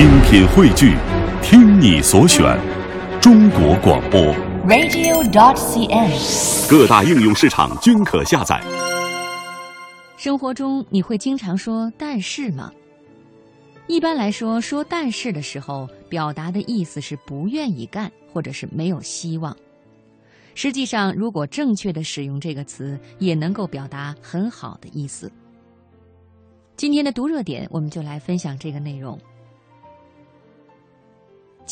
精品汇聚，听你所选，中国广播。radio.dot.cn，。各大应用市场均可下载。生活中你会经常说“但是”吗？一般来说，说“但是”的时候，表达的意思是不愿意干，或者是没有希望。实际上，如果正确的使用这个词，也能够表达很好的意思。今天的读热点，我们就来分享这个内容。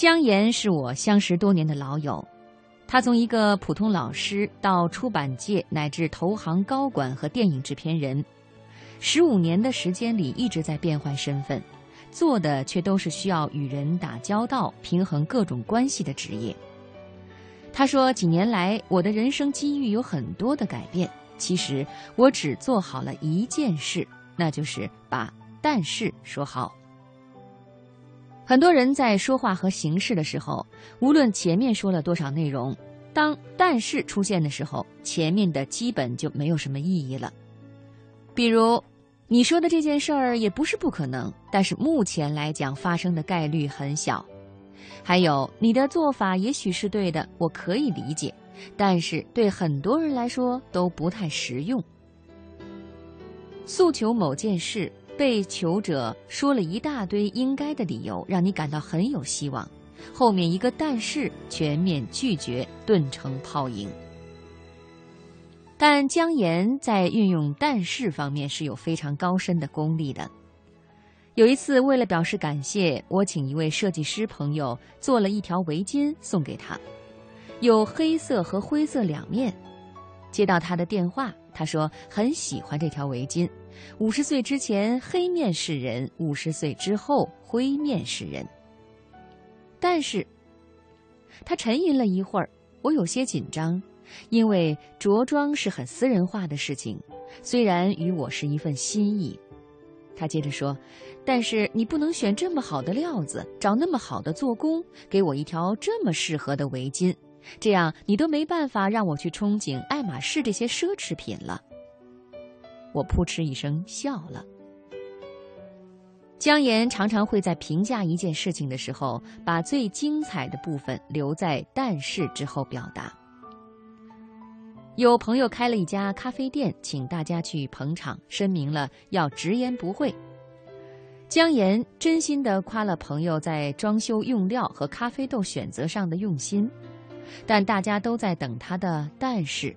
姜岩是我相识多年的老友，他从一个普通老师到出版界乃至投行高管和电影制片人，十五年的时间里一直在变换身份，做的却都是需要与人打交道、平衡各种关系的职业。他说：“几年来，我的人生机遇有很多的改变，其实我只做好了一件事，那就是把‘但是’说好。”很多人在说话和行事的时候，无论前面说了多少内容，当“但是”出现的时候，前面的基本就没有什么意义了。比如，你说的这件事儿也不是不可能，但是目前来讲发生的概率很小。还有，你的做法也许是对的，我可以理解，但是对很多人来说都不太实用。诉求某件事。被求者说了一大堆应该的理由，让你感到很有希望。后面一个但是，全面拒绝，顿成泡影。但姜岩在运用但是方面是有非常高深的功力的。有一次，为了表示感谢，我请一位设计师朋友做了一条围巾送给他，有黑色和灰色两面。接到他的电话，他说很喜欢这条围巾。五十岁之前黑面是人，五十岁之后灰面是人。但是，他沉吟了一会儿，我有些紧张，因为着装是很私人化的事情，虽然与我是一份心意。他接着说：“但是你不能选这么好的料子，找那么好的做工，给我一条这么适合的围巾，这样你都没办法让我去憧憬爱马仕这些奢侈品了。”我扑哧一声笑了。姜岩常常会在评价一件事情的时候，把最精彩的部分留在“但是”之后表达。有朋友开了一家咖啡店，请大家去捧场，声明了要直言不讳。姜岩真心的夸了朋友在装修用料和咖啡豆选择上的用心，但大家都在等他的“但是”。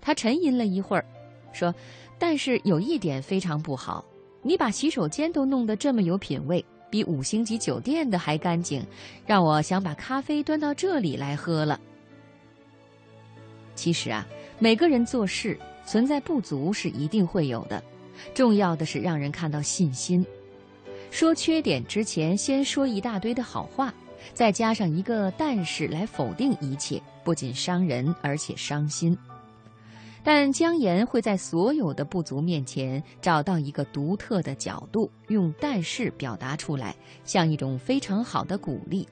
他沉吟了一会儿。说，但是有一点非常不好，你把洗手间都弄得这么有品位，比五星级酒店的还干净，让我想把咖啡端到这里来喝了。其实啊，每个人做事存在不足是一定会有的，重要的是让人看到信心。说缺点之前，先说一大堆的好话，再加上一个但是来否定一切，不仅伤人，而且伤心。但姜岩会在所有的不足面前找到一个独特的角度，用“但是”表达出来，像一种非常好的鼓励。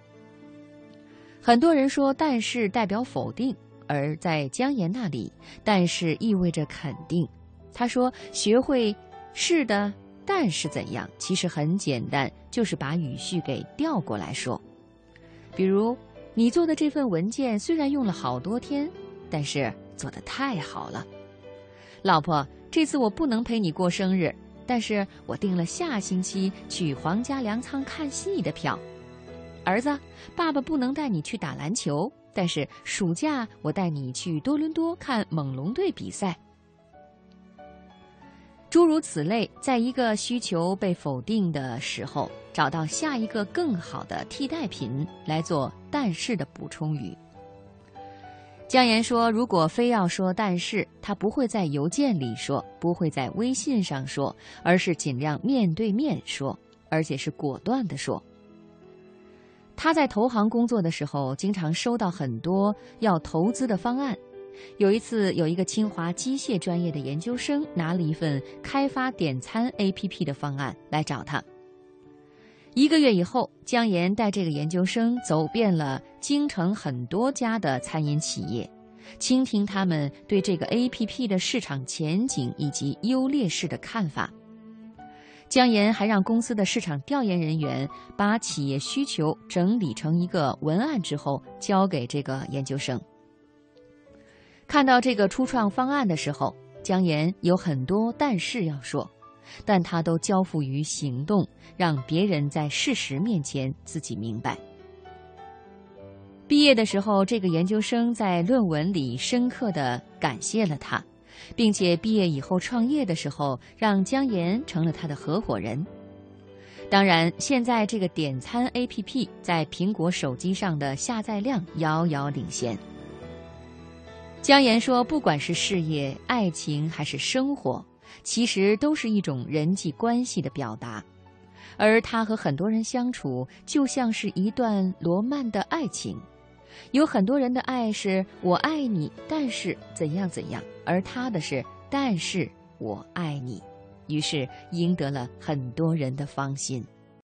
很多人说“但是”代表否定，而在姜岩那里，“但是”意味着肯定。他说：“学会是的，但是怎样？其实很简单，就是把语序给调过来说。比如，你做的这份文件虽然用了好多天，但是……”做得太好了，老婆，这次我不能陪你过生日，但是我订了下星期去皇家粮仓看戏的票。儿子，爸爸不能带你去打篮球，但是暑假我带你去多伦多看猛龙队比赛。诸如此类，在一个需求被否定的时候，找到下一个更好的替代品来做“但是”的补充语。姜岩说：“如果非要说，但是他不会在邮件里说，不会在微信上说，而是尽量面对面说，而且是果断的说。”他在投行工作的时候，经常收到很多要投资的方案。有一次，有一个清华机械专业的研究生拿了一份开发点餐 APP 的方案来找他。一个月以后，姜岩带这个研究生走遍了京城很多家的餐饮企业，倾听他们对这个 APP 的市场前景以及优劣势的看法。姜岩还让公司的市场调研人员把企业需求整理成一个文案之后，交给这个研究生。看到这个初创方案的时候，姜岩有很多但是要说，但他都交付于行动，让别人在事实面前自己明白。毕业的时候，这个研究生在论文里深刻的感谢了他。并且毕业以后创业的时候，让姜岩成了他的合伙人。当然，现在这个点餐 APP 在苹果手机上的下载量遥遥领先。姜岩说：“不管是事业、爱情还是生活，其实都是一种人际关系的表达。而他和很多人相处，就像是一段罗曼的爱情。”有很多人的爱是我爱你，但是怎样怎样，而他的是但是我爱你，于是赢得了很多人的芳心。